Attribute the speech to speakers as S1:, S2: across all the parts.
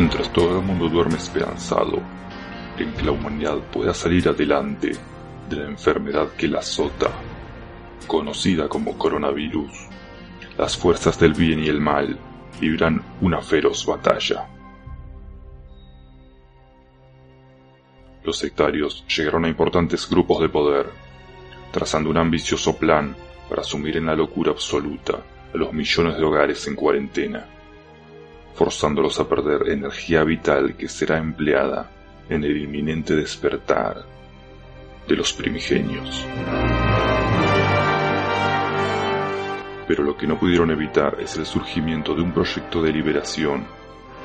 S1: Mientras todo el mundo duerme esperanzado en que la humanidad pueda salir adelante de la enfermedad que la azota, conocida como coronavirus, las fuerzas del bien y el mal libran una feroz batalla. Los sectarios llegaron a importantes grupos de poder, trazando un ambicioso plan para sumir en la locura absoluta a los millones de hogares en cuarentena, forzándolos a perder energía vital que será empleada en el inminente despertar de los primigenios. Pero lo que no pudieron evitar es el surgimiento de un proyecto de liberación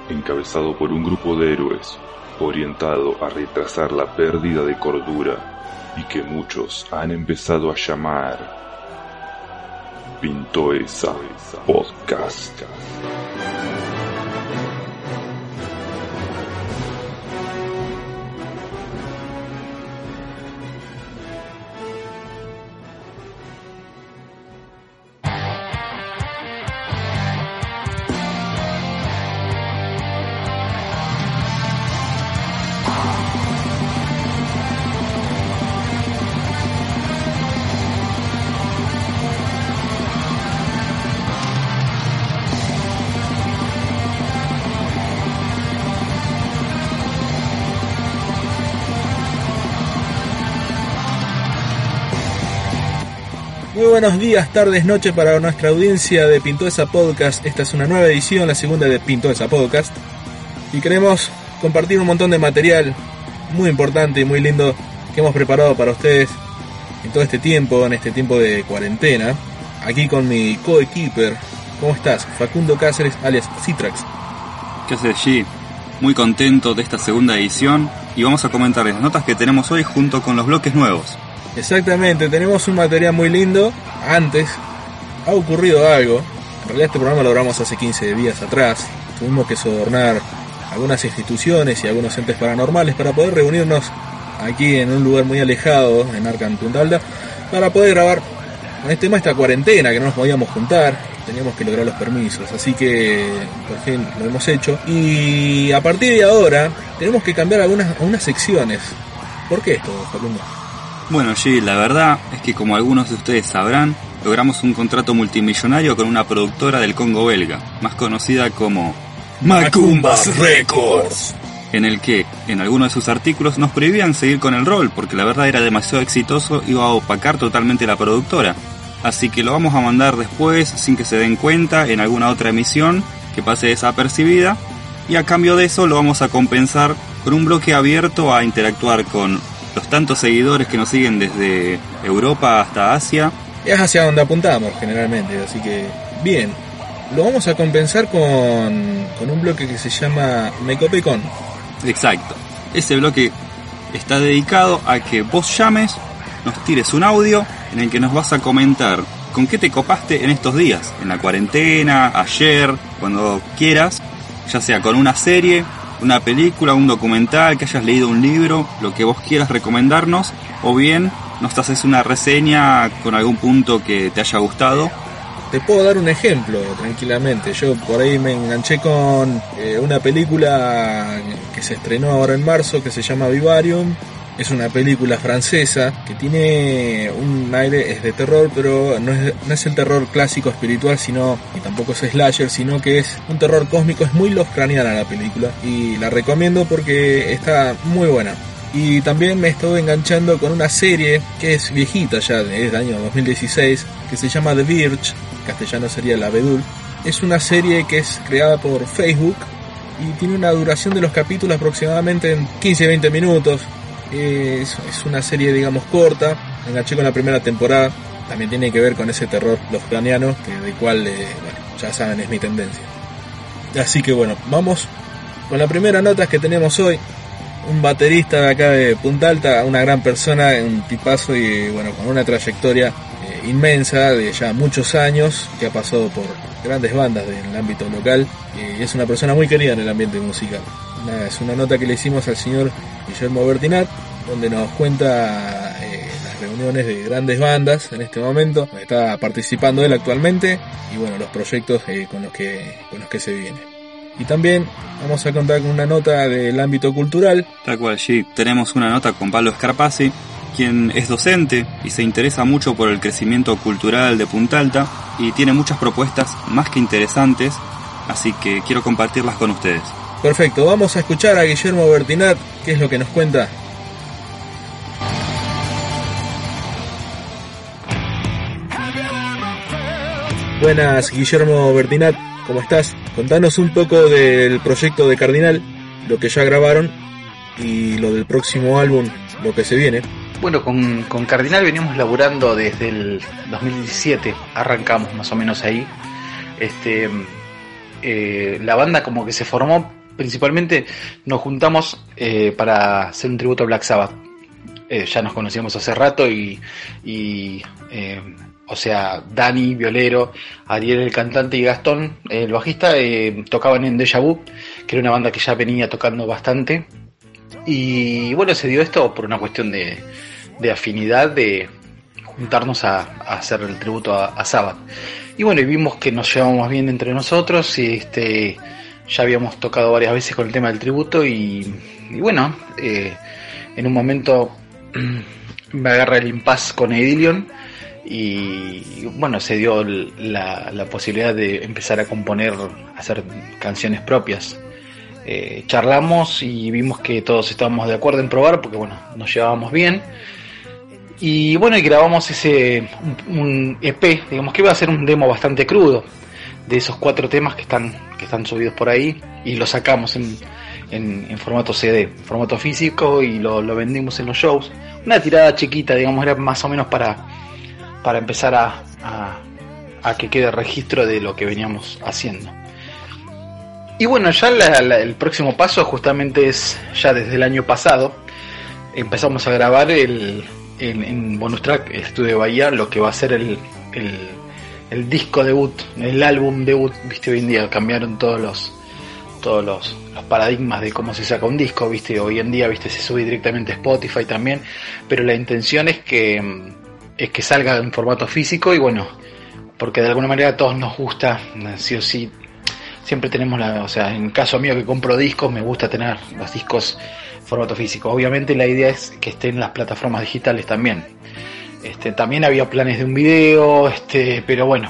S1: encabezado por un grupo de héroes orientado a retrasar la pérdida de cordura y que muchos han empezado a llamar Pintoesa Podcast.
S2: Buenos días, tardes, noches para nuestra audiencia de Pintoesa Podcast. Esta es una nueva edición, la segunda de Pintoesa Podcast. Y queremos compartir un montón de material muy importante y muy lindo que hemos preparado para ustedes en todo este tiempo, en este tiempo de cuarentena. Aquí con mi coequiper. ¿Cómo estás? Facundo Cáceres, alias Citrax.
S3: ¿Qué haces, G? Muy contento de esta segunda edición y vamos a comentar las notas que tenemos hoy junto con los bloques nuevos.
S2: Exactamente, tenemos un material muy lindo. Antes ha ocurrido algo. En realidad este programa lo grabamos hace 15 días atrás. Tuvimos que sobornar algunas instituciones y algunos entes paranormales para poder reunirnos aquí en un lugar muy alejado, en Arkham Punta Alta, para poder grabar con este tema esta cuarentena que no nos podíamos juntar. Teníamos que lograr los permisos, así que por fin lo hemos hecho. Y a partir de ahora tenemos que cambiar algunas, algunas secciones. ¿Por qué esto, Facundo?
S3: Bueno, G, la verdad es que como algunos de ustedes sabrán, logramos un contrato multimillonario con una productora del Congo belga, más conocida como
S2: Macumbas Records.
S3: en el que en algunos de sus artículos nos prohibían seguir con el rol porque la verdad era demasiado exitoso y iba a opacar totalmente la productora. Así que lo vamos a mandar después sin que se den cuenta en alguna otra emisión que pase desapercibida y a cambio de eso lo vamos a compensar con un bloque abierto a interactuar con los tantos seguidores que nos siguen desde Europa hasta Asia.
S2: Es hacia donde apuntamos generalmente, así que bien. Lo vamos a compensar con, con un bloque que se llama Me Copé Con.
S3: Exacto. Ese bloque está dedicado a que vos llames, nos tires un audio en el que nos vas a comentar con qué te copaste en estos días, en la cuarentena, ayer, cuando quieras, ya sea con una serie, una película, un documental, que hayas leído un libro, lo que vos quieras recomendarnos, o bien nos haces una reseña con algún punto que te haya gustado.
S2: Te puedo dar un ejemplo tranquilamente. Yo por ahí me enganché con eh, una película que se estrenó ahora en marzo que se llama Vivarium. Es una película francesa que tiene un aire, es de terror, pero no es, no es el terror clásico espiritual, sino, y tampoco es slasher, sino que es un terror cósmico, es muy Lovecraftiana la película. Y la recomiendo porque está muy buena. Y también me estoy enganchando con una serie que es viejita ya, es del año 2016, que se llama The Verge, castellano sería La Bedul. Es una serie que es creada por Facebook y tiene una duración de los capítulos aproximadamente en 15-20 minutos. Es, es una serie, digamos, corta. Me enganché con la primera temporada. También tiene que ver con ese terror lovecraniano, que del cual, eh, ya saben, es mi tendencia. Así que bueno, vamos con la primera nota que tenemos hoy. Un baterista de acá de Punta Alta, una gran persona, un tipazo y bueno, con una trayectoria eh, inmensa de ya muchos años, que ha pasado por grandes bandas del ámbito local y es una persona muy querida en el ambiente musical. Es una nota que le hicimos al señor Guillermo Bertinat, donde nos cuenta eh, las reuniones de grandes bandas en este momento, está participando él actualmente y bueno, los proyectos eh, con, los que, con los que se viene. Y también vamos a contar con una nota del ámbito cultural.
S3: Tal cual, sí. Tenemos una nota con Pablo Scarpazzi, quien es docente y se interesa mucho por el crecimiento cultural de Punta Alta y tiene muchas propuestas más que interesantes, así que quiero compartirlas con ustedes.
S2: Perfecto, vamos a escuchar a Guillermo Bertinat, qué es lo que nos cuenta. Buenas, Guillermo Bertinat, ¿cómo estás? Contanos un poco del proyecto de Cardinal, lo que ya grabaron y lo del próximo álbum, lo que se viene.
S4: Bueno, con, con Cardinal venimos laburando desde el 2017, arrancamos más o menos ahí. Este, eh, la banda como que se formó, principalmente nos juntamos eh, para hacer un tributo a Black Sabbath. Eh, ya nos conocíamos hace rato y, eh, o sea, Dani, violero, Ariel el cantante y Gastón, el bajista, tocaban en Deja Vu, que era una banda que ya venía tocando bastante. Y bueno, se dio esto por una cuestión de, de afinidad, de juntarnos a, hacer el tributo a, a, Sabbath. Y bueno, y vimos que nos llevábamos bien entre nosotros, y este, ya habíamos tocado varias veces con el tema del tributo, y, bueno, eh, en un momento me agarra el impasse con Edilion y bueno, se dio la, posibilidad de empezar a componer, hacer canciones propias. Eh, charlamos y vimos que todos estábamos de acuerdo en probar porque bueno, nos llevábamos bien. Y bueno, y grabamos ese EP, digamos que iba a ser un demo bastante crudo de esos cuatro temas que están, que están subidos por ahí y lo sacamos en, en, formato CD, formato físico y lo, vendimos en los shows. Una tirada chiquita, digamos, era más o menos para para empezar a, a, que quede registro de lo que veníamos haciendo. Y bueno, ya la, el próximo paso justamente es ya desde el año pasado. Empezamos a grabar el, en bonus track Estudio Bahía lo que va a ser el, el, disco debut, el álbum debut. Viste, hoy en día cambiaron todos los todos los, los, paradigmas de cómo se saca un disco, viste, hoy en día, viste, se sube directamente a Spotify también, pero la intención es que es que salga en formato físico y bueno, porque de alguna manera a todos nos gusta, sí o sí, siempre tenemos la, o sea, en caso mío que compro discos, me gusta tener los discos en formato físico. Obviamente la idea es que estén las plataformas digitales también. Este, también había planes de un video, este, pero bueno,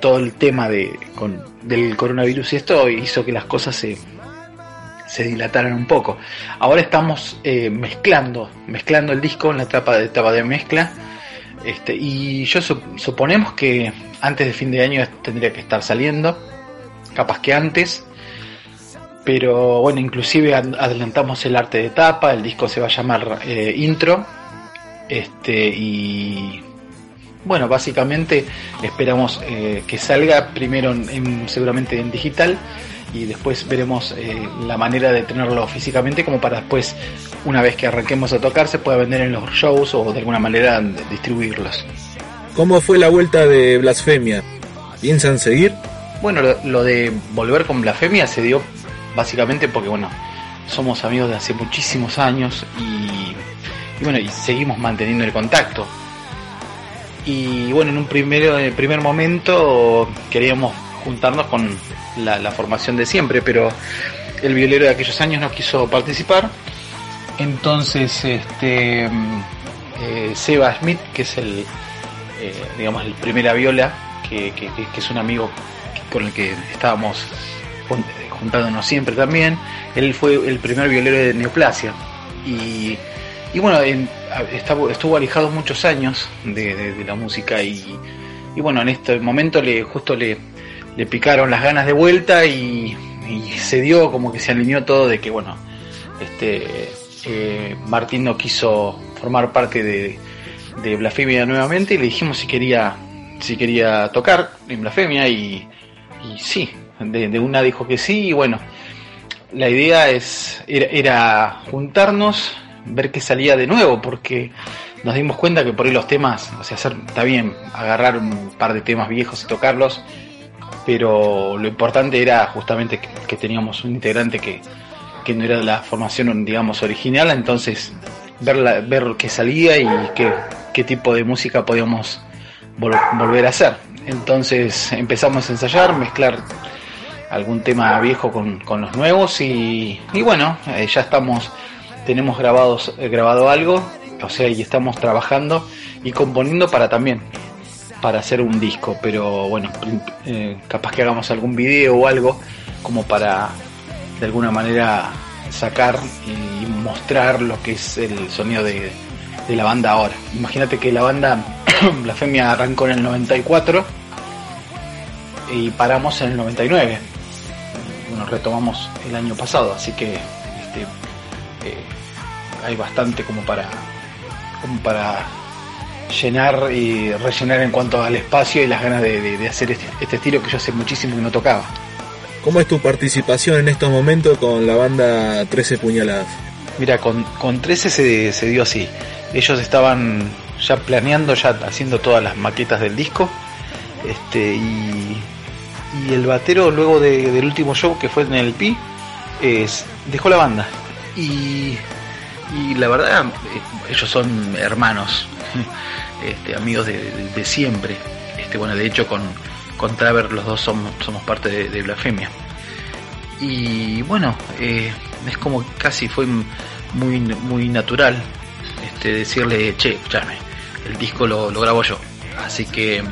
S4: todo el tema del coronavirus y esto hizo que las cosas se, se dilataran un poco. Ahora estamos eh, mezclando, mezclando el disco en la etapa de etapa de mezcla este, y yo suponemos que antes de fin de año tendría que estar saliendo, capaz que antes, pero bueno, inclusive adelantamos el arte de tapa, el disco se va a llamar eh, Intro, este, y bueno, básicamente esperamos eh, que salga primero en, en, seguramente en digital y después veremos eh, la manera de tenerlo físicamente como para después, una vez que arranquemos a tocar, se pueda vender en los shows o de alguna manera distribuirlos.
S2: ¿Cómo fue la vuelta de Blasfemia? ¿Piensan seguir?
S4: Bueno, lo, lo de volver con Blasfemia se dio básicamente porque, bueno, somos amigos de hace muchísimos años y, y bueno, y seguimos manteniendo el contacto. Y bueno, en un primero, en el primer momento queríamos juntarnos con la, formación de siempre, pero el violero de aquellos años no quiso participar. Entonces, este eh, Seba Smith, que es el, eh, digamos, el primera viola, que, que, que, es un amigo con el que estábamos juntándonos siempre también, él fue el primer violero de Neoplasia. Y, y bueno, en, estuvo, alejado muchos años de, la música y, bueno, en este momento le justo le, picaron las ganas de vuelta y, se dio como que se alineó todo de que bueno este eh, Martín no quiso formar parte de, Blasfemia nuevamente y le dijimos si quería, si quería tocar en Blasfemia y, sí, de, una dijo que sí y bueno, la idea es era juntarnos, ver qué salía de nuevo, porque nos dimos cuenta que por ahí los temas, o sea, hacer, está bien, agarrar un par de temas viejos y tocarlos, pero lo importante era justamente que, teníamos un integrante que, que, no era de la formación, digamos, original, entonces ver, la, ver qué salía y qué, qué tipo de música podíamos vol volver a hacer. Entonces empezamos a ensayar, mezclar algún tema viejo con, con los nuevos y, y bueno, eh, ya estamos, tenemos grabados, eh, grabado algo, o sea, y estamos trabajando y componiendo para también, para hacer un disco, pero bueno, eh, capaz que hagamos algún video o algo como para de alguna manera sacar y mostrar lo que es el sonido de, de la banda ahora. Imagínate que la banda Blasfemia arrancó en el 94 y paramos en el 99 bueno, retomamos el año pasado, así que este, eh, hay bastante como para, como para llenar y rellenar en cuanto al espacio y las ganas de, de, de hacer este, este, estilo que yo hace muchísimo que no tocaba.
S2: ¿Cómo es tu participación en estos momentos con la banda 13 Puñaladas?
S4: Mira, con, con 13 se, se dio así. Ellos estaban ya planeando, ya haciendo todas las maquetas del disco. Este, y y el batero luego de, del último show que fue en el Pi es, dejó la banda y, y la verdad eh, ellos son hermanos este, amigos de, de, de, siempre. Este bueno de hecho con, con Traver los dos somos, somos parte de, de Blasfemia. Y bueno eh, es como casi fue muy muy natural este decirle che escuchame el disco lo, lo grabo yo así que eh,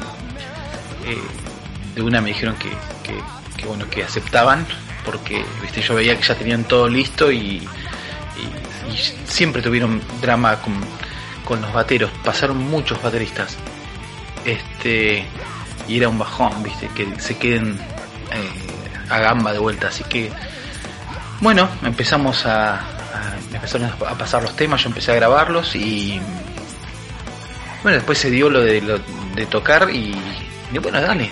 S4: de una me dijeron que, que, que, bueno que aceptaban porque viste yo veía que ya tenían todo listo y, y, siempre tuvieron drama con, con, los bateros pasaron muchos bateristas este y era un bajón viste que se queden eh, a gamba de vuelta así que bueno empezamos a, a empezaron a pasar los temas yo empecé a grabarlos y bueno después se dio lo de, lo de tocar y, y bueno dale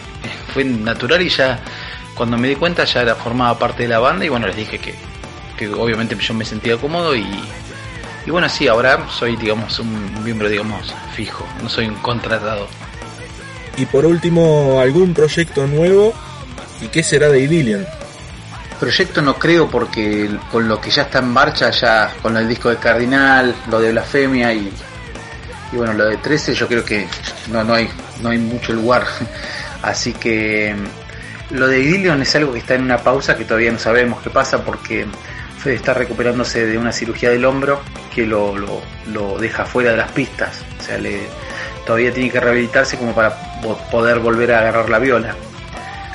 S4: fue natural y ya cuando me di cuenta ya era formaba parte de la banda y bueno les dije que, que obviamente yo me sentía cómodo y, y bueno sí ahora soy digamos un miembro digamos fijo no soy un contratado.
S2: Y por último algún proyecto nuevo y qué será de Idillion
S4: proyecto no creo porque con lo que ya está en marcha ya con el disco de Cardinal lo de Blasfemia y y bueno lo de 13 yo creo que no no hay no hay mucho lugar. Así que lo de Idilion es algo que está en una pausa que todavía no sabemos qué pasa porque Fede está recuperándose de una cirugía del hombro que lo, lo, lo deja fuera de las pistas. O sea, le, todavía tiene que rehabilitarse como para poder volver a agarrar la viola.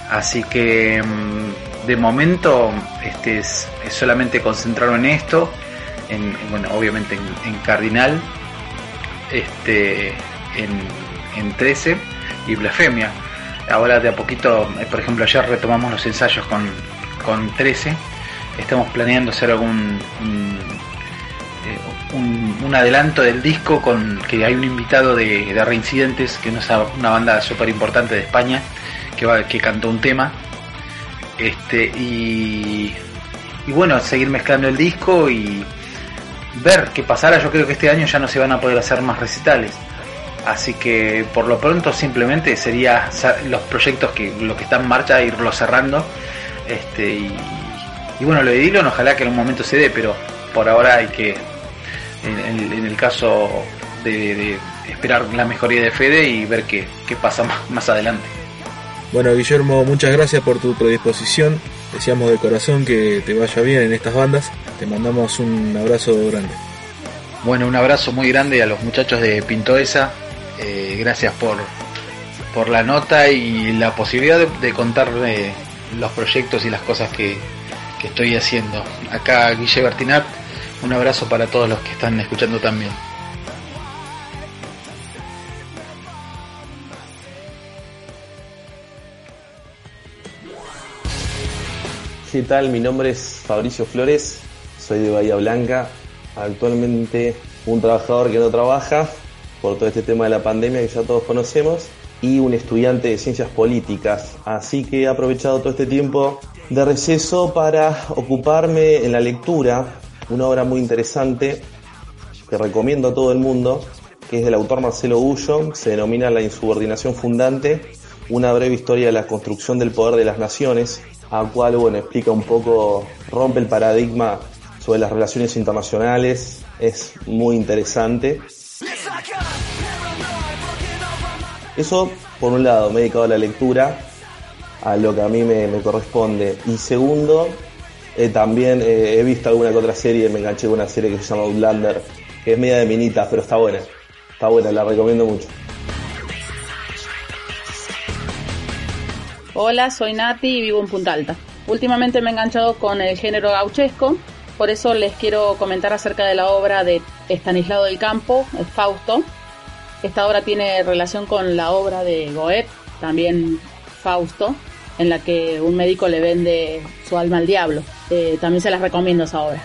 S4: Así que mm, de momento este es, solamente concentrarlo en esto, en, bueno, obviamente en, en Cardinal, este, en, en 13 y Blasfemia ahora de a poquito, eh, por ejemplo, ayer retomamos los ensayos con, con 13. Estamos planeando hacer algún un, eh, un, adelanto del disco con que hay un invitado de, de Reincidentes, que es una banda súper importante de España, que, va, que cantó un tema. Este, y, y bueno, seguir mezclando el disco y ver qué pasará. Yo creo que este año ya no se van a poder hacer más recitales Así que por lo pronto simplemente sería los proyectos que lo que está en marcha irlo cerrando. Este y bueno lo de Dillon ojalá que en un momento se dé, pero por ahora hay que en, el caso de, de, esperar la mejoría de Fede y ver qué, qué pasa más, más adelante.
S2: Bueno Guillermo, muchas gracias por tu predisposición. Deseamos de corazón que te vaya bien en estas bandas. Te mandamos un abrazo grande.
S4: Bueno, un abrazo muy grande a los muchachos de Pintoesa, eh, gracias por, por la nota y la posibilidad de, de contar eh, los proyectos y las cosas que, estoy haciendo. Acá Guille Bertinat, un abrazo para todos los que están escuchando también.
S5: ¿Qué tal? Mi nombre es Fabricio Flores, soy de Bahía Blanca actualmente un trabajador que no trabaja por todo este tema de la pandemia que ya todos conocemos y un estudiante de ciencias políticas. Así que he aprovechado todo este tiempo de receso para ocuparme en la lectura, una obra muy interesante que recomiendo a todo el mundo, que es del autor Marcelo Ullo, se denomina La insubordinación fundante, una breve historia de la construcción del poder de las naciones, a cual bueno, explica un poco, rompe el paradigma sobre las relaciones internacionales, es muy interesante. Eso, por un lado, me he dedicado a la lectura, a lo que a mí me, corresponde. Y segundo, eh, también eh, he visto alguna que otra serie, me enganché con una serie que se llama Outlander, que es media de minitas, pero está buena. Está buena, la recomiendo mucho.
S6: Hola, soy Nati y vivo en Punta Alta. Últimamente me he enganchado con el género gauchesco, por eso les quiero comentar acerca de la obra de Estanislao del Campo, el Fausto. Esta obra tiene relación con la obra de Goethe, también Fausto, en la que un médico le vende su alma al diablo. Eh, también se las recomiendo esa obra.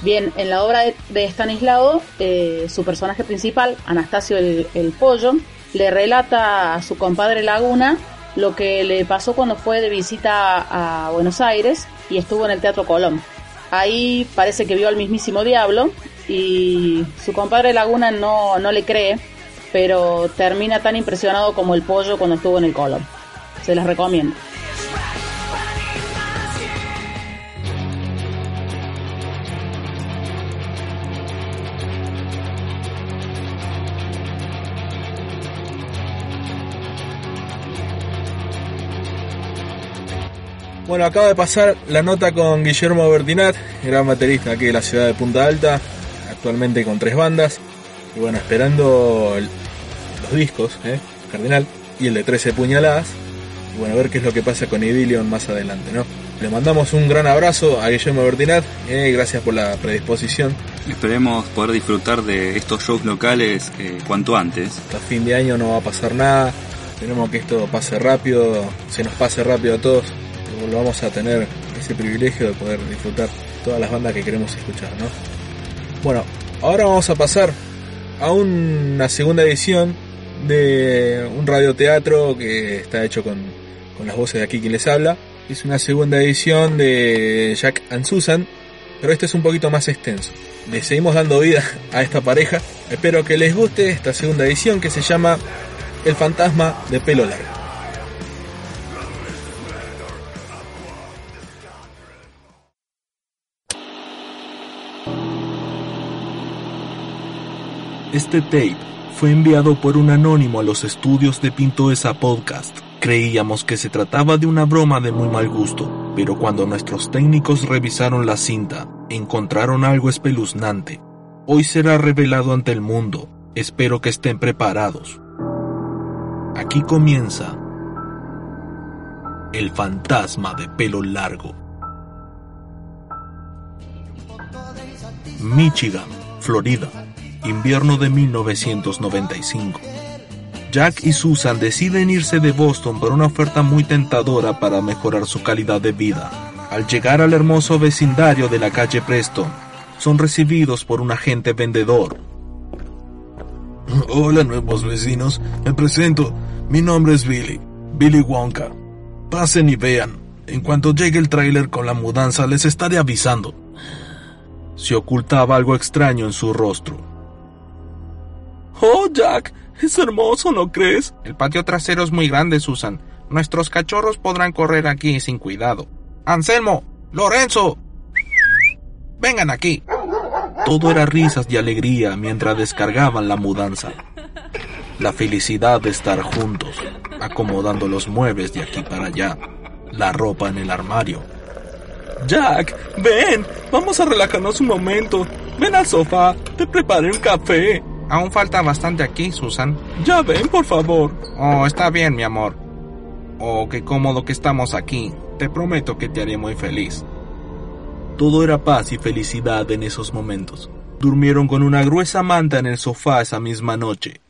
S6: Bien, en la obra de, Estanislao, eh, su personaje principal, Anastasio el Pollo, le relata a su compadre Laguna lo que le pasó cuando fue de visita a Buenos Aires y estuvo en el Teatro Colón. Ahí parece que vio al mismísimo diablo y su compadre Laguna no, no le cree, pero termina tan impresionado como el pollo cuando estuvo en el Colón. Se las recomiendo.
S2: Bueno, acaba de pasar la nota con Guillermo Bertinat, gran baterista aquí de la ciudad de Punta Alta, actualmente con tres bandas. Y bueno, esperando los discos, ¿eh? Cardinal y el de 13 puñaladas. Y bueno, a ver qué es lo que pasa con Idilion más adelante, ¿no? Le mandamos un gran abrazo a Guillermo Bertinat, ¿eh? gracias por la predisposición.
S3: Esperemos poder disfrutar de estos shows locales eh, cuanto antes.
S2: Hasta fin de año no va a pasar nada, tenemos que esto pase rápido, se nos pase rápido a todos vamos a tener ese privilegio de poder disfrutar todas las bandas que queremos escuchar, ¿no? Bueno, ahora vamos a pasar a una segunda edición de un radioteatro que está hecho con, con las voces de aquí quien les habla. Es una segunda edición de Jack and Susan, pero este es un poquito más extenso. Le seguimos dando vida a esta pareja. Espero que les guste esta segunda edición que se llama El fantasma de pelo largo.
S7: Este tape fue enviado por un anónimo a los estudios de Pintoesa Podcast. Creíamos que se trataba de una broma de muy mal gusto, pero cuando nuestros técnicos revisaron la cinta, encontraron algo espeluznante. Hoy será revelado ante el mundo. Espero que estén preparados. Aquí comienza El fantasma de pelo largo. Michigan, Florida, invierno de 1995. Jack y Susan deciden irse de Boston por una oferta muy tentadora para mejorar su calidad de vida. Al llegar al hermoso vecindario de la calle Preston, son recibidos por un agente vendedor.
S8: Hola nuevos vecinos, me presento, mi nombre es Billy, Billy Wonka. Pasen y vean, en cuanto llegue el tráiler con la mudanza les estaré avisando.
S7: Se ocultaba algo extraño en su rostro.
S9: Oh, Jack, es hermoso, ¿no crees?
S10: El patio trasero es muy grande, Susan. Nuestros cachorros podrán correr aquí sin cuidado. Anselmo, Lorenzo, vengan aquí.
S7: Todo era risas y alegría mientras descargaban la mudanza. La felicidad de estar juntos, acomodando los muebles de aquí para allá, la ropa en el armario.
S9: Jack, ven, vamos a relajarnos un momento. Ven al sofá, te preparé un café.
S10: Aún falta bastante aquí, Susan.
S9: Ya ven, por favor.
S10: Oh, está bien, mi amor. Oh, qué cómodo que estamos aquí. Te prometo que te haré muy feliz.
S7: Todo era paz y felicidad en esos momentos. Durmieron con una gruesa manta en el sofá esa misma noche.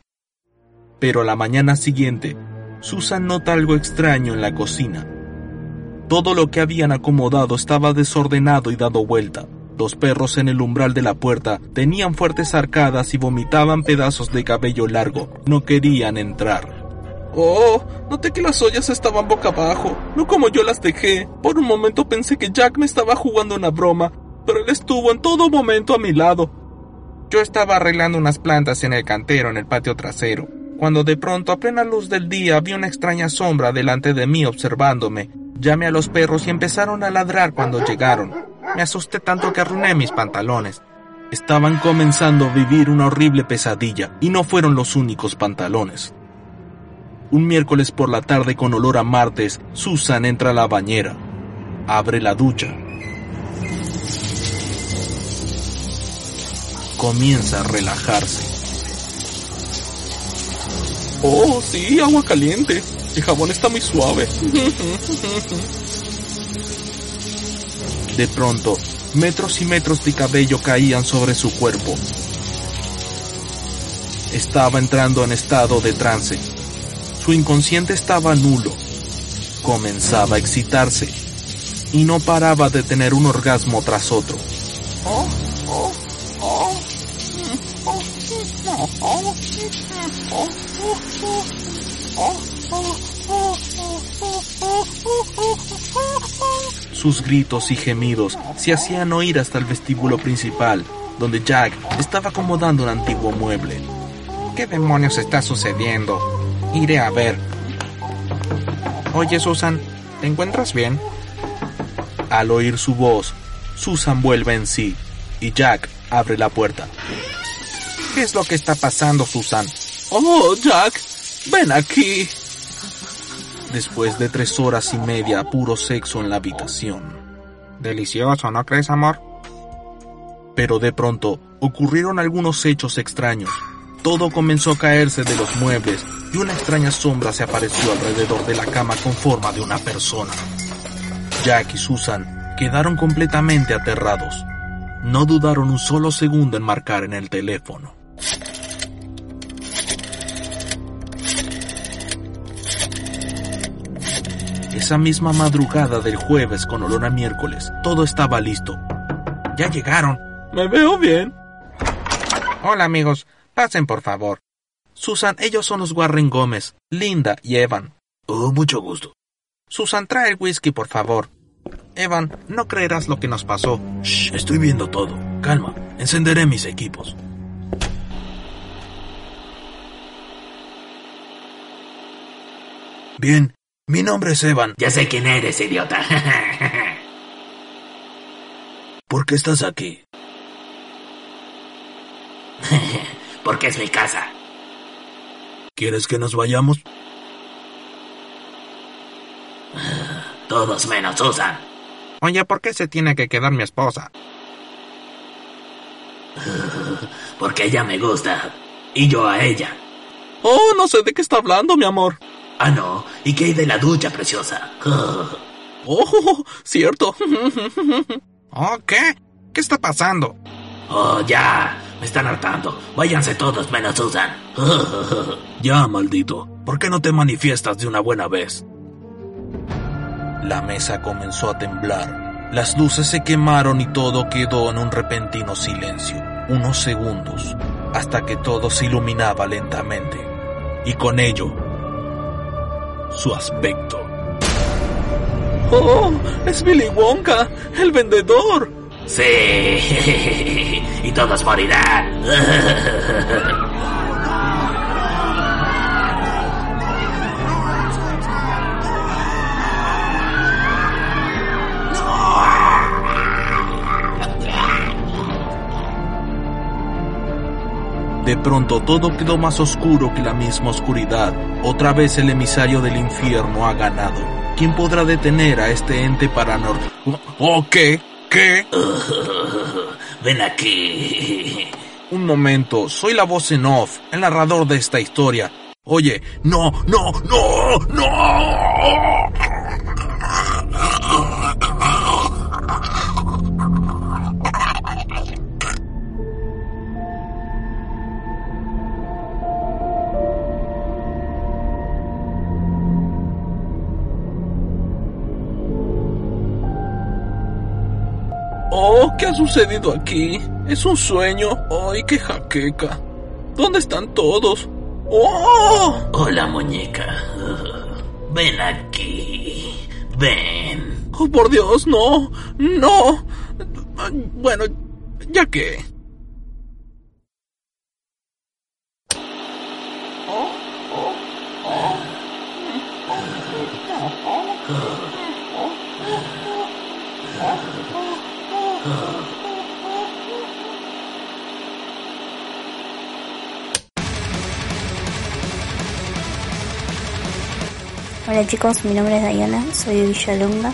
S7: Pero a la mañana siguiente, Susan nota algo extraño en la cocina. Todo lo que habían acomodado estaba desordenado y dado vuelta. Los perros en el umbral de la puerta tenían fuertes arcadas y vomitaban pedazos de cabello largo. No querían entrar.
S9: Oh, noté que las ollas estaban boca abajo, no como yo las dejé. Por un momento pensé que Jack me estaba jugando una broma, pero él estuvo en todo momento a mi lado.
S10: Yo estaba arreglando unas plantas en el cantero en el patio trasero, cuando de pronto a plena luz del día vi una extraña sombra delante de mí observándome. Llamé a los perros y empezaron a ladrar cuando llegaron. Me asusté tanto que arruiné mis pantalones.
S7: Estaban comenzando a vivir una horrible pesadilla y no fueron los únicos pantalones. Un miércoles por la tarde con olor a martes, Susan entra a la bañera. Abre la ducha. Comienza a relajarse.
S9: Oh, sí, agua caliente. El jabón está muy suave.
S7: De pronto, metros y metros de cabello caían sobre su cuerpo. Estaba entrando en estado de trance. Su inconsciente estaba nulo. Comenzaba a excitarse y no paraba de tener un orgasmo tras otro. Sus gritos y gemidos se hacían oír hasta el vestíbulo principal, donde Jack estaba acomodando un antiguo mueble.
S10: ¿Qué demonios está sucediendo? Iré a ver. Oye, Susan, ¿te encuentras bien?
S7: Al oír su voz, Susan vuelve en sí y Jack abre la puerta.
S10: ¿Qué es lo que está pasando, Susan?
S9: Oh, Jack, ven aquí.
S7: Después de tres horas y media puro sexo en la habitación.
S10: Delicioso, ¿no crees, amor?
S7: Pero de pronto ocurrieron algunos hechos extraños. Todo comenzó a caerse de los muebles y una extraña sombra se apareció alrededor de la cama con forma de una persona. Jack y Susan quedaron completamente aterrados. No dudaron un solo segundo en marcar en el teléfono. Esa misma madrugada del jueves con olor a miércoles, todo estaba listo.
S10: Ya llegaron.
S9: Me veo bien.
S10: Hola amigos, pasen por favor.
S7: Susan, ellos son los Warren Gómez, Linda y Evan.
S11: Oh, mucho gusto.
S10: Susan, trae el whisky, por favor. Evan, no creerás lo que nos pasó.
S11: Shh, estoy viendo todo. Calma, encenderé mis equipos. Bien, mi nombre es Evan.
S12: Ya sé quién eres, idiota.
S11: ¿Por qué estás aquí?
S12: Porque es mi casa.
S11: ¿Quieres que nos vayamos?
S12: Todos menos Susan.
S10: Oye, ¿por qué se tiene que quedar mi esposa?
S12: Porque ella me gusta. Y yo a ella.
S9: Oh, no sé de qué está hablando, mi amor.
S12: Ah, no. ¿Y qué hay de la ducha, preciosa?
S9: oh, cierto.
S10: oh, ¿qué? ¿Qué está pasando?
S12: Oh, ya. Me están hartando. Váyanse todos menos Susan.
S11: ya, maldito. ¿Por qué no te manifiestas de una buena vez?
S7: La mesa comenzó a temblar. Las luces se quemaron y todo quedó en un repentino silencio. Unos segundos, hasta que todo se iluminaba lentamente. Y con ello, su aspecto.
S9: ¡Oh! ¡Es Billy Wonka! ¡El vendedor!
S12: Sí. y todos morirán.
S7: De pronto todo quedó más oscuro que la misma oscuridad. Otra vez el emisario del infierno ha ganado. ¿Quién podrá detener a este ente paranormal?
S10: ¿Oh, qué? ¿Qué?
S12: ven aquí.
S7: Un momento, soy la voz en off, el narrador de esta historia. Oye, no, no, no, no.
S9: Sucedido aquí? ¿Es un sueño? ¡Ay, qué jaqueca! ¿Dónde están todos? ¡Oh!
S12: Hola, muñeca. Ven aquí. Ven.
S9: Oh, por Dios, no. No. Bueno, ya que.
S13: Hola chicos, mi nombre es Diana, soy de Villalonga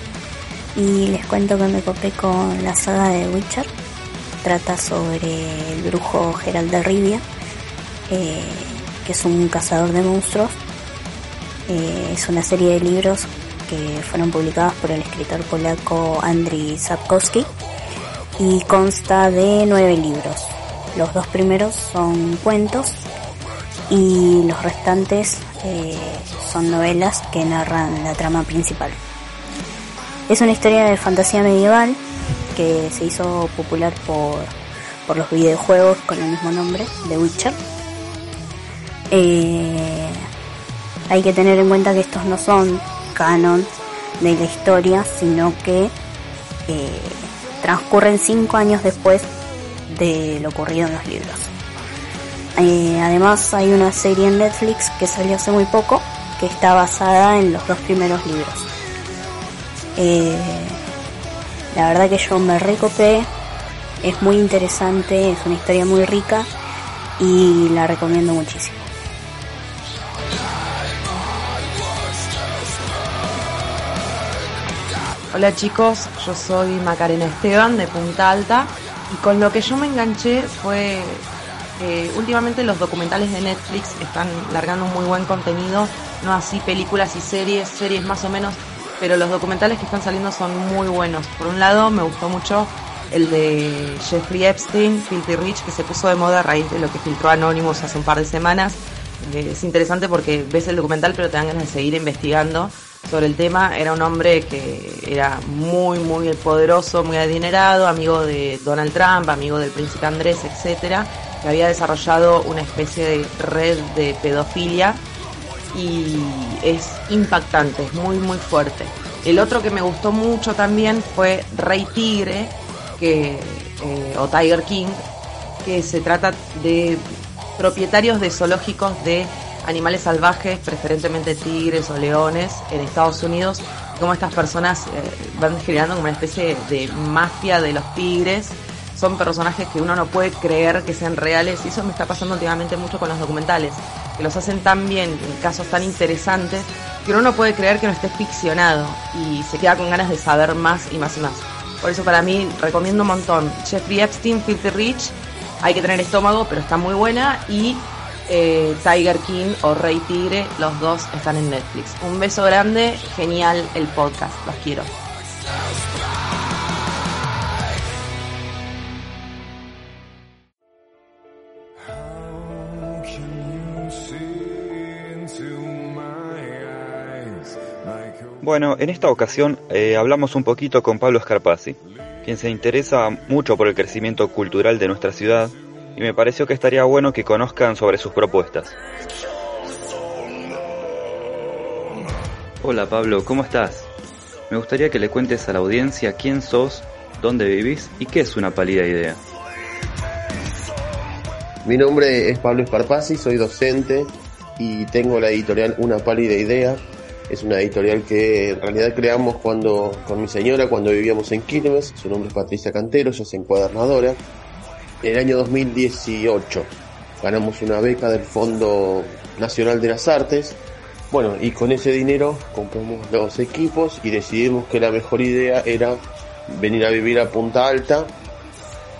S13: y les cuento que me copé con la saga de Witcher. Trata sobre el brujo Geralt de Rivia, eh, que es un cazador de monstruos. Eh, es una serie de libros que fueron publicados por el escritor polaco Andriy Sapkowski y consta de nueve libros. Los dos primeros son cuentos y los restantes eh, son novelas que narran la trama principal. Es una historia de fantasía medieval que se hizo popular por, por los videojuegos con el mismo nombre, The Witcher. Eh, hay que tener en cuenta que estos no son canon de la historia, sino que eh, transcurren cinco años después de lo ocurrido en los libros. Eh, además hay una serie en Netflix que salió hace muy poco que está basada en los dos primeros libros. Eh, la verdad que yo me recopé, es muy interesante, es una historia muy rica y la recomiendo muchísimo.
S14: Hola chicos, yo soy Macarena Esteban de Punta Alta y con lo que yo me enganché fue eh, últimamente los documentales de Netflix están largando un muy buen contenido, no así películas y series, series más o menos, pero los documentales que están saliendo son muy buenos. Por un lado me gustó mucho el de Jeffrey Epstein, Filthy Rich, que se puso de moda a raíz de lo que filtró Anonymous hace un par de semanas. Eh, es interesante porque ves el documental pero te dan ganas de seguir investigando sobre el tema. Era un hombre que era muy, muy poderoso, muy adinerado, amigo de Donald Trump, amigo del príncipe Andrés, etcétera, que había desarrollado una especie de red de pedofilia y es impactante, es muy, muy fuerte. El otro que me gustó mucho también fue Rey Tigre, que, eh, o Tiger King, que se trata de propietarios de zoológicos de animales salvajes, preferentemente tigres o leones, en Estados Unidos, como estas personas eh, van generando como una especie de mafia de los tigres. Son personajes que uno no puede creer que sean reales y eso me está pasando últimamente mucho con los documentales, que los hacen tan bien, en casos tan interesantes, que uno no puede creer que no esté ficcionado y se queda con ganas de saber más y más y más. Por eso para mí recomiendo un montón. Jeffrey Epstein, Filthy Rich, hay que tener estómago, pero está muy buena y eh, Tiger King o Rey Tigre, los dos están en Netflix. Un beso grande, genial el podcast, los quiero.
S3: Bueno, en esta ocasión eh, hablamos un poquito con Pablo Scarpazzi, quien se interesa mucho por el crecimiento cultural de nuestra ciudad y me pareció que estaría bueno que conozcan sobre sus propuestas. Hola Pablo, ¿cómo estás? Me gustaría que le cuentes a la audiencia quién sos, dónde vivís y qué es una pálida idea.
S15: Mi nombre es Pablo Esparpasi, soy docente y tengo la editorial Una pálida idea. Es una editorial que en realidad creamos cuando con mi señora cuando vivíamos en Quilmes. Su nombre es Patricia Cantero, ella es encuadernadora en el año 2018 ganamos una beca del Fondo Nacional de las Artes. Bueno, y con ese dinero compramos los equipos y decidimos que la mejor idea era venir a vivir a Punta Alta,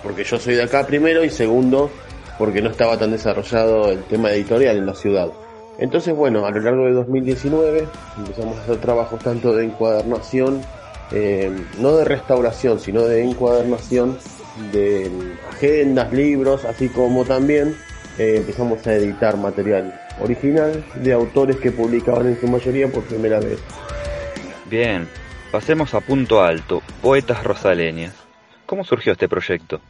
S15: porque yo soy de acá primero y segundo, porque no estaba tan desarrollado el tema editorial en la ciudad. Entonces, bueno, a lo largo de 2019 empezamos a hacer trabajos tanto de encuadernación, eh, no de restauración, sino de encuadernación de agendas, libros, así como también eh, empezamos a editar material original de autores que publicaban en su mayoría por primera vez.
S3: Bien, pasemos a punto alto, poetas rosaleñas. ¿Cómo surgió este proyecto?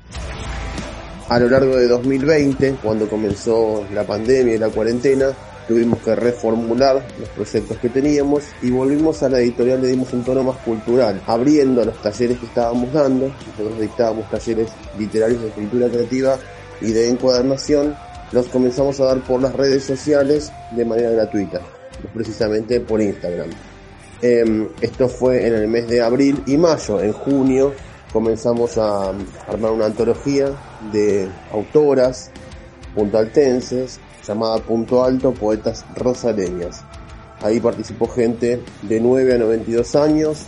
S15: A lo largo de 2020, cuando comenzó la pandemia y la cuarentena, tuvimos que reformular los proyectos que teníamos y volvimos a la editorial, le dimos un tono más cultural, abriendo los talleres que estábamos dando, nosotros dictábamos talleres literarios de escritura creativa y de encuadernación, los comenzamos a dar por las redes sociales de manera gratuita, precisamente por Instagram. Em, esto fue en el mes de abril y mayo, en junio comenzamos a armar una antología de autoras puntaltenses llamada Punto Alto Poetas Rosaleñas. Ahí participó gente de 9 a 92 años,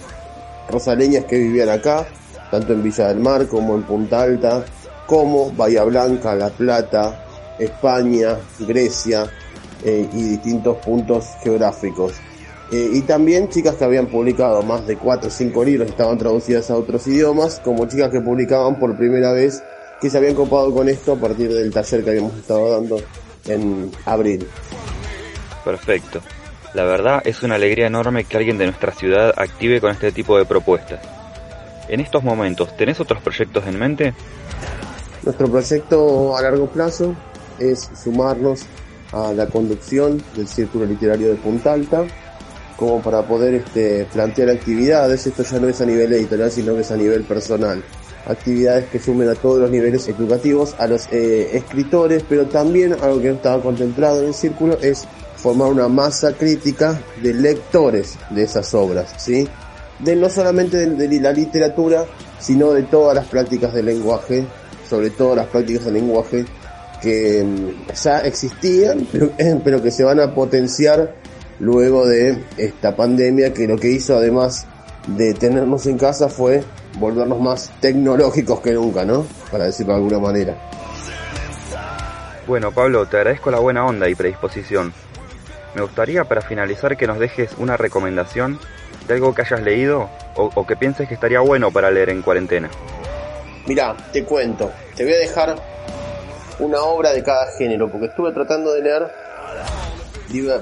S15: rosaleñas que vivían acá, tanto en Villa del Mar como en Punta Alta, como Bahía Blanca, La Plata, España, Grecia eh, y distintos puntos geográficos. Eh, y también chicas que habían publicado más de 4 o 5 libros, estaban traducidas a otros idiomas, como chicas que publicaban por primera vez, que se habían copado con esto a partir del taller que habíamos estado dando en abril.
S3: Perfecto. La verdad es una alegría enorme que alguien de nuestra ciudad active con este tipo de propuestas. En estos momentos, ¿tenés otros proyectos en mente?
S15: Nuestro proyecto a largo plazo es sumarnos a la conducción del Círculo Literario de Punta Alta, como para poder este, plantear actividades, esto ya no es a nivel editorial, sino que es a nivel personal actividades que sumen a todos los niveles educativos, a los eh, escritores, pero también algo que no estaba contemplado en el círculo es formar una masa crítica de lectores de esas obras, ¿sí? De no solamente de, la literatura, sino de todas las prácticas del lenguaje, sobre todo las prácticas del lenguaje que mm, ya existían, pero que se van a potenciar luego de esta pandemia que lo que hizo además de tenernos en casa fue volvernos más tecnológicos que nunca, ¿no? Para decirlo de alguna manera.
S3: Bueno, Pablo, te agradezco la buena onda y predisposición. Me gustaría para finalizar que nos dejes una recomendación de algo que hayas leído o, que pienses que estaría bueno para leer en cuarentena.
S15: Mira, te cuento, te voy a dejar una obra de cada género, porque estuve tratando de leer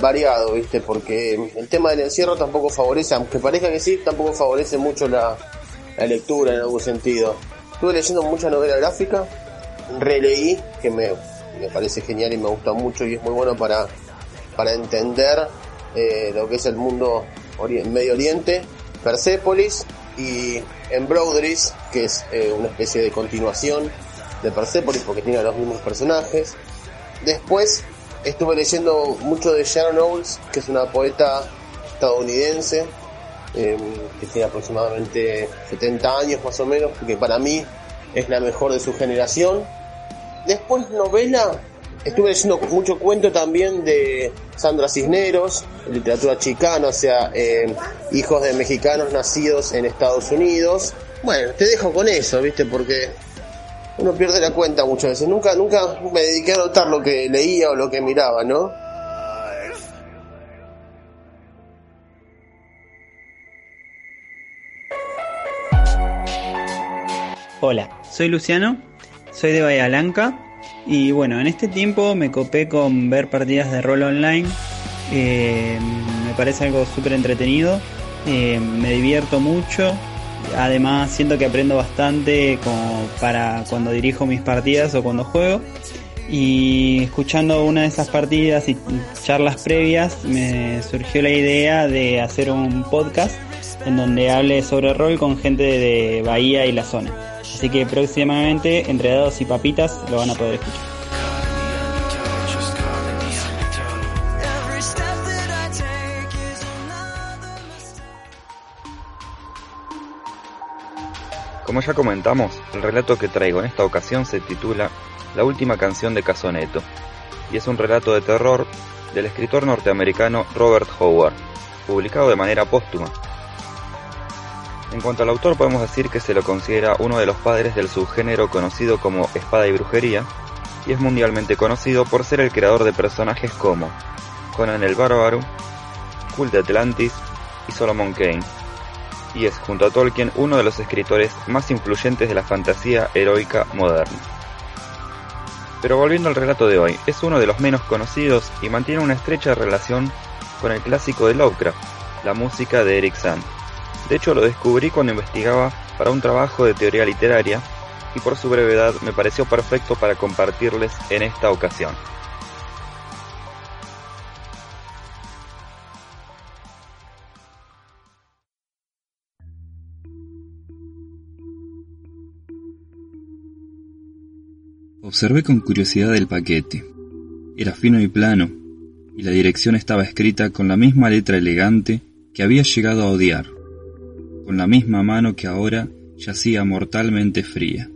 S15: variado, ¿viste? Porque el tema del encierro tampoco favorece, aunque parezca que sí, tampoco favorece mucho la, la lectura en algún sentido. Estuve leyendo mucha novela gráfica, releí, que me, me parece genial y me gusta mucho y es muy bueno para, para entender eh, lo que es el mundo Medio Oriente, Persepolis y Embroideries, que es eh, una especie de continuación de Persepolis porque tiene los mismos personajes. Después estuve leyendo mucho de Sharon Owens, que es una poeta estadounidense Em, que tiene aproximadamente 70 años más o menos, que para mí es la mejor de su generación. Después novela, estuve leyendo mucho cuento también de Sandra Cisneros, literatura chicana, o sea, em, hijos de mexicanos nacidos en Estados Unidos. Bueno, te dejo con eso, ¿viste? Porque uno pierde la cuenta muchas veces. Nunca, nunca me dediqué a notar lo que leía o lo que miraba, ¿no?
S16: Hola, soy Luciano, soy de Bahía Blanca y bueno, en este tiempo me copé con ver partidas de rol online. Eh, me parece algo súper entretenido, eh, me divierto mucho, además siento que aprendo bastante como para cuando dirijo mis partidas o cuando juego. Y escuchando una de esas partidas y charlas previas me surgió la idea de hacer un podcast en donde hable sobre rol con gente de Bahía y la zona. Así que próximamente entre dados y papitas lo van a poder escuchar.
S3: Como ya comentamos, el relato que traigo en esta ocasión se titula La última canción de Casoneto y es un relato de terror del escritor norteamericano Robert Howard, publicado de manera póstuma en cuanto al autor podemos decir que se lo considera uno de los padres del subgénero conocido como espada y brujería, y es mundialmente conocido por ser el creador de personajes como Conan el Bárbaro, Cult de Atlantis y Solomon Kane, y es junto a Tolkien uno de los escritores más influyentes de la fantasía heroica moderna. Pero volviendo al relato de hoy, es uno de los menos conocidos y mantiene una estrecha relación con el clásico de Lovecraft, la música de Eric Sand. De hecho, lo descubrí cuando investigaba para un trabajo de teoría literaria y por su brevedad me pareció perfecto para compartirles en esta ocasión. Observé con curiosidad el paquete. Era fino y plano, y la dirección estaba escrita con la misma letra elegante que había llegado a odiar, con la misma mano que ahora yacía mortalmente fría.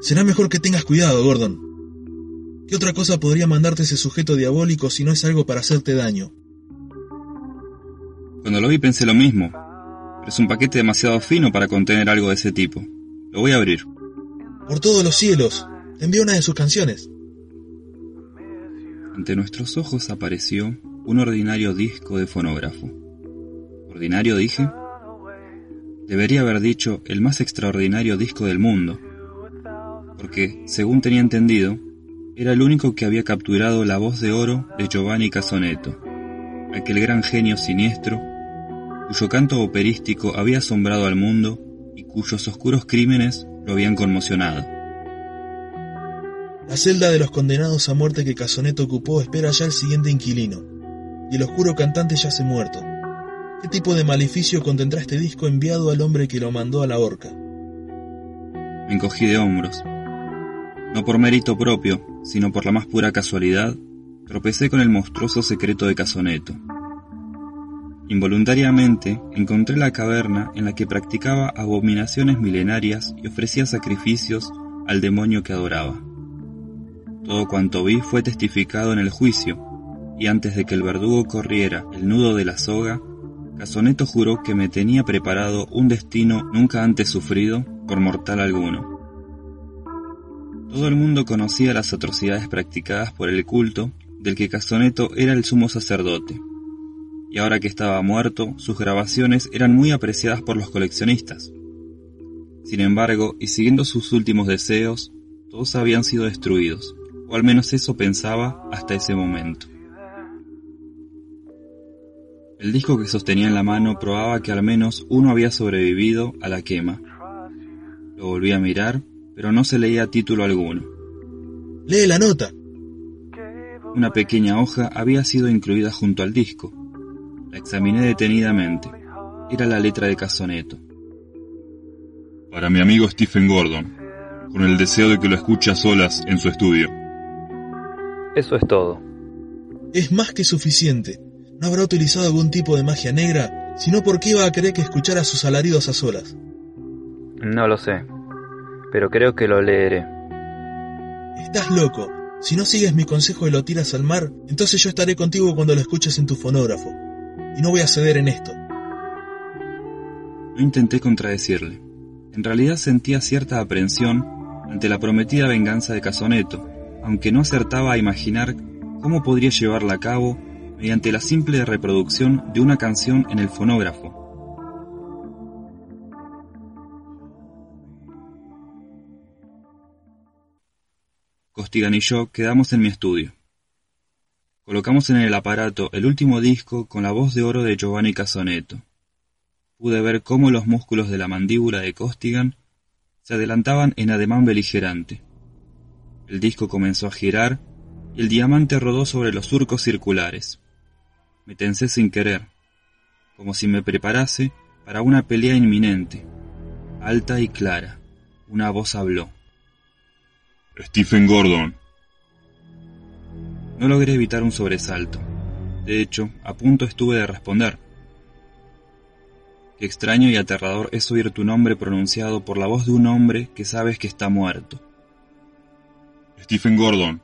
S2: Será mejor que tengas cuidado, Gordon. ¿Qué otra cosa podría mandarte ese sujeto diabólico si no es algo para hacerte daño?
S3: Cuando lo vi pensé lo mismo, pero es un paquete demasiado fino para contener algo de ese tipo. Lo voy a abrir.
S2: Por todos los cielos, te envió una de sus canciones.
S3: Ante nuestros ojos apareció un ordinario disco de fonógrafo. ¿Ordinario dije? Debería haber dicho el más extraordinario disco del mundo, porque, según tenía entendido, era el único que había capturado la voz de oro de Giovanni Casoneto, aquel gran genio siniestro, cuyo canto operístico había asombrado al mundo y cuyos oscuros crímenes lo habían conmocionado.
S2: La celda de los condenados a muerte que Casoneto ocupó espera ya el siguiente inquilino, y el oscuro cantante ya se muerto. ¿Qué tipo de maleficio contendrá este disco enviado al hombre que lo mandó a la horca?
S3: Me encogí de hombros. No por mérito propio, sino por la más pura casualidad, tropecé con el monstruoso secreto de Casoneto. Involuntariamente encontré la caverna en la que practicaba abominaciones milenarias y ofrecía sacrificios al demonio que adoraba. Todo cuanto vi fue testificado en el juicio, y antes de que el verdugo corriera el nudo de la soga, Casoneto juró que me tenía preparado un destino nunca antes sufrido por mortal alguno. Todo el mundo conocía las atrocidades practicadas por el culto del que Casoneto era el sumo sacerdote, y ahora que estaba muerto, sus grabaciones eran muy apreciadas por los coleccionistas. Sin embargo, y siguiendo sus últimos deseos, todos habían sido destruidos, o al menos eso pensaba hasta ese momento. El disco que sostenía en la mano probaba que al menos uno había sobrevivido a la quema. Lo volví a mirar pero no se leía título alguno.
S2: Lee la nota.
S3: Una pequeña hoja había sido incluida junto al disco. La examiné detenidamente. Era la letra de Casoneto.
S1: Para mi amigo Stephen Gordon, con el deseo de que lo escuche a solas en su estudio.
S3: Eso es todo.
S2: Es más que suficiente. No habrá utilizado algún tipo de magia negra, sino porque iba a querer que escuchara sus alaridos a solas.
S3: No lo sé pero creo que lo leeré.
S2: Estás loco. Si no sigues mi consejo y lo tiras al mar, entonces yo estaré contigo cuando lo escuches en tu fonógrafo. Y no voy a ceder en esto.
S3: No intenté contradecirle. En realidad sentía cierta aprensión ante la prometida venganza de Casoneto, aunque no acertaba a imaginar cómo podría llevarla a cabo mediante la simple reproducción de una canción en el fonógrafo Costigan y yo quedamos en mi estudio. Colocamos en el aparato el último disco con la voz de oro de Giovanni Casoneto. Pude ver cómo los músculos de la mandíbula de Costigan se adelantaban en ademán beligerante. El disco comenzó a girar y el diamante rodó sobre los surcos circulares. Me tensé sin querer, como si me preparase para una pelea inminente. Alta y clara, una voz habló.
S1: Stephen Gordon.
S3: No logré evitar un sobresalto. De hecho, a punto estuve de responder. Qué extraño y aterrador es oír tu nombre pronunciado por la voz de un hombre que sabes que está muerto.
S1: Stephen Gordon,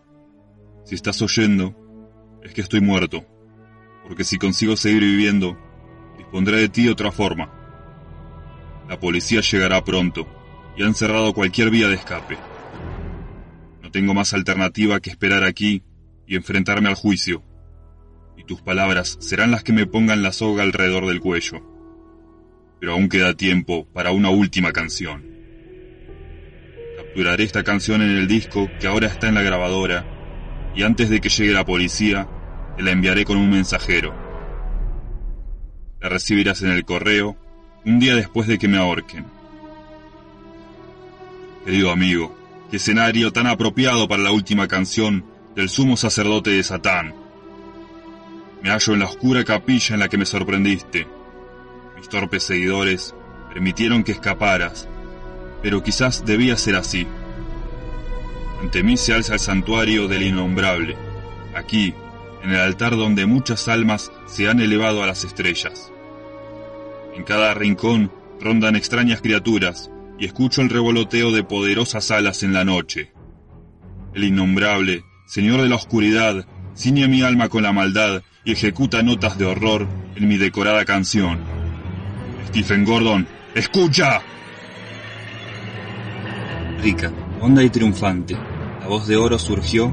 S1: si estás oyendo, es que estoy muerto, porque si consigo seguir viviendo, dispondré de ti de otra forma. La policía llegará pronto y han cerrado cualquier vía de escape. No tengo más alternativa que esperar aquí y enfrentarme al juicio. Y tus palabras serán las que me pongan la soga alrededor del cuello. Pero aún queda tiempo para una última canción. Capturaré esta canción en el disco que ahora está en la grabadora y antes de que llegue la policía, te la enviaré con un mensajero. La recibirás en el correo un día después de que me ahorquen. Querido amigo, qué escenario tan apropiado para la última canción del sumo sacerdote de Satán. Me hallo en la oscura capilla en la que me sorprendiste. Mis torpes seguidores permitieron que escaparas, pero quizás debía ser así. Ante mí se alza el santuario del innombrable, aquí, en el altar donde muchas almas se han elevado a las estrellas. En cada rincón rondan extrañas criaturas y escucho el revoloteo de poderosas alas en la noche. El innombrable, Señor de la Oscuridad, ciñe mi alma con la maldad y ejecuta notas de horror en mi decorada canción. Stephen Gordon, ¡escucha!
S3: Rica, honda y triunfante, la voz de oro surgió,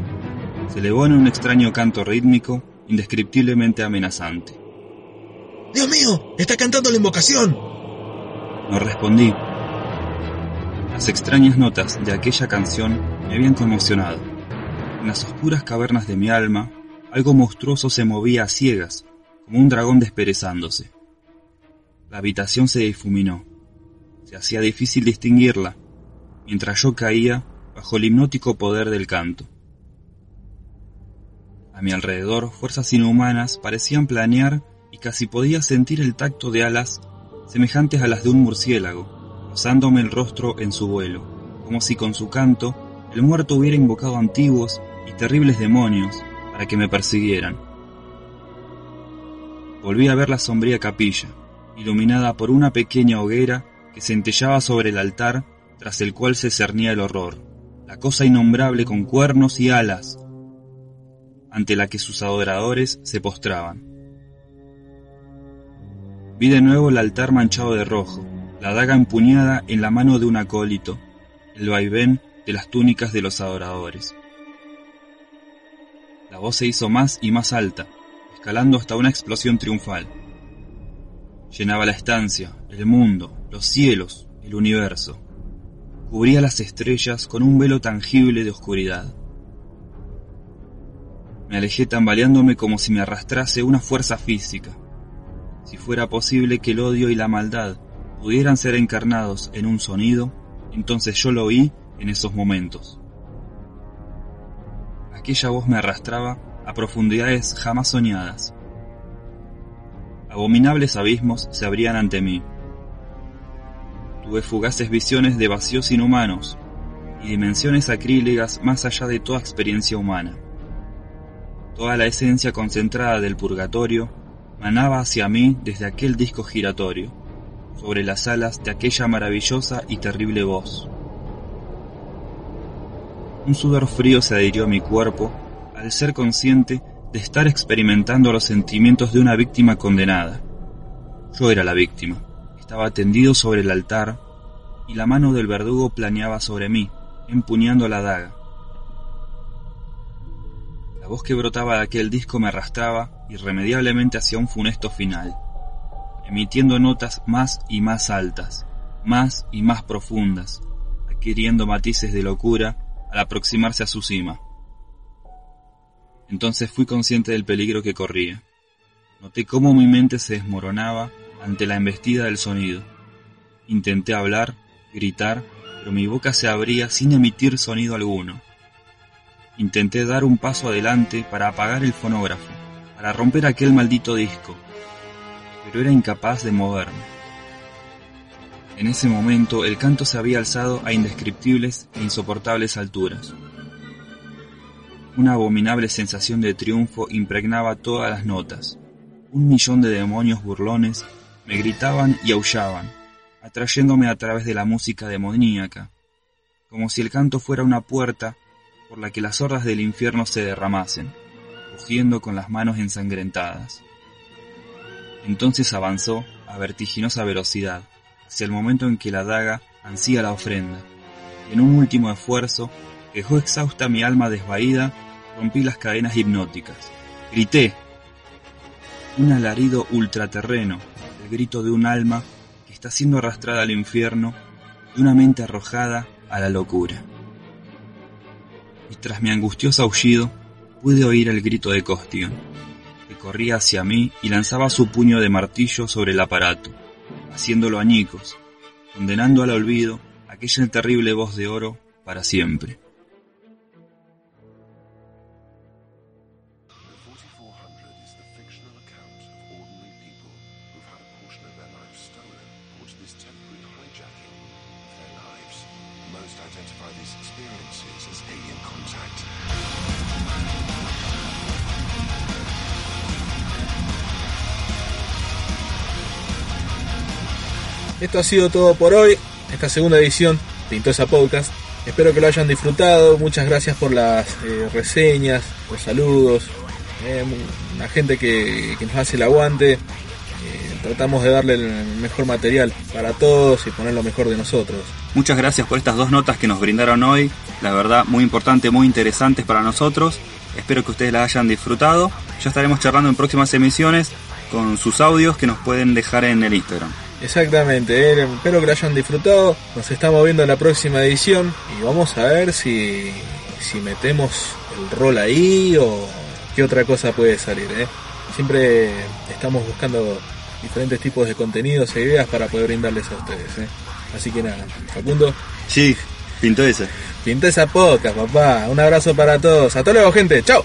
S3: se elevó en un extraño canto rítmico, indescriptiblemente amenazante.
S8: ¡Dios mío! ¡Está cantando la invocación!
S3: No respondí. Las extrañas notas de aquella canción me habían conmocionado. En las oscuras cavernas de mi alma algo monstruoso se movía a ciegas, como un dragón desperezándose. La habitación se difuminó. Se hacía difícil distinguirla, mientras yo caía bajo el hipnótico poder del canto. A mi alrededor, fuerzas inhumanas parecían planear y casi podía sentir el tacto de alas semejantes a las de un murciélago, rozándome el rostro en su vuelo, como si con su canto el muerto hubiera invocado antiguos y terribles demonios para que me persiguieran. Volví a ver la sombría capilla, iluminada por una pequeña hoguera que centellaba sobre el altar tras el cual se cernía el horror, la cosa innombrable con cuernos y alas, ante la que sus adoradores se postraban. Vi de nuevo el altar manchado de rojo, la daga empuñada en la mano de un acólito, el vaivén de las túnicas de los adoradores. La voz se hizo más y más alta, escalando hasta una explosión triunfal. Llenaba la estancia, el mundo, los cielos, el universo. Cubría las estrellas con un velo tangible de oscuridad. Me alejé tambaleándome como si me arrastrase una fuerza física. Si fuera posible que el odio y la maldad pudieran ser encarnados en un sonido, entonces yo lo oí en esos momentos aquella voz me arrastraba a profundidades jamás soñadas. Abominables abismos se abrían ante mí. Tuve fugaces visiones de vacíos inhumanos y dimensiones acrílegas más allá de toda experiencia humana. Toda la esencia concentrada del purgatorio manaba hacia mí desde aquel disco giratorio, sobre las alas de aquella maravillosa y terrible voz. Un sudor frío se adhirió a mi cuerpo al ser consciente de estar experimentando los sentimientos de una víctima condenada. Yo era la víctima. Estaba tendido sobre el altar y la mano del verdugo planeaba sobre mí, empuñando la daga. La voz que brotaba de aquel disco me arrastraba irremediablemente hacia un funesto final, emitiendo notas más y más altas, más y más profundas, adquiriendo matices de locura al aproximarse a su cima. Entonces fui consciente del peligro que corría. Noté cómo mi mente se desmoronaba ante la embestida del sonido. Intenté hablar, gritar, pero mi boca se abría sin emitir sonido alguno. Intenté dar un paso adelante para apagar el fonógrafo, para romper aquel maldito disco, pero era incapaz de moverme. En ese momento el canto se había alzado a indescriptibles e insoportables alturas. Una abominable sensación de triunfo impregnaba todas las notas. Un millón de demonios burlones me gritaban y aullaban, atrayéndome a través de la música demoníaca, como si el canto fuera una puerta por la que las hordas del infierno se derramasen, rugiendo con las manos ensangrentadas. Entonces avanzó a vertiginosa velocidad, hacia el momento en que la daga ansía la ofrenda. En un último esfuerzo, dejó exhausta mi alma desvaída, rompí las cadenas hipnóticas. Grité. Un alarido ultraterreno, el grito de un alma que está siendo arrastrada al infierno, de una mente arrojada a la locura. Y tras mi angustioso aullido, pude oír el grito de Costión, que corría hacia mí y lanzaba su puño de martillo sobre el aparato haciéndolo añicos, condenando al olvido aquella terrible voz de oro para siempre.
S2: Esto ha sido todo por hoy, esta segunda edición de esa Podcast. Espero que lo hayan disfrutado. Muchas gracias por las eh, reseñas, los saludos, eh, la gente que, que, nos hace el aguante. Tratamos de darle el mejor material para todos y poner lo mejor de nosotros.
S3: Muchas gracias por estas dos notas que nos brindaron hoy. La verdad, muy importante, muy interesantes para nosotros. Espero que ustedes las hayan disfrutado. Ya estaremos charlando en próximas emisiones con sus audios que nos pueden dejar en el Instagram.
S2: Exactamente, eh, espero que lo hayan disfrutado. Nos estamos viendo en la próxima edición y vamos a ver si, si metemos el rol ahí o qué otra cosa puede salir. ¿eh? Siempre estamos buscando diferentes tipos de contenidos e ideas para poder brindarles a ustedes. ¿eh? Así que nada, Facundo.
S3: Sí, pintó esa.
S2: Pintó esa podcast, papá. Un abrazo para todos. Hasta luego, gente. Chao.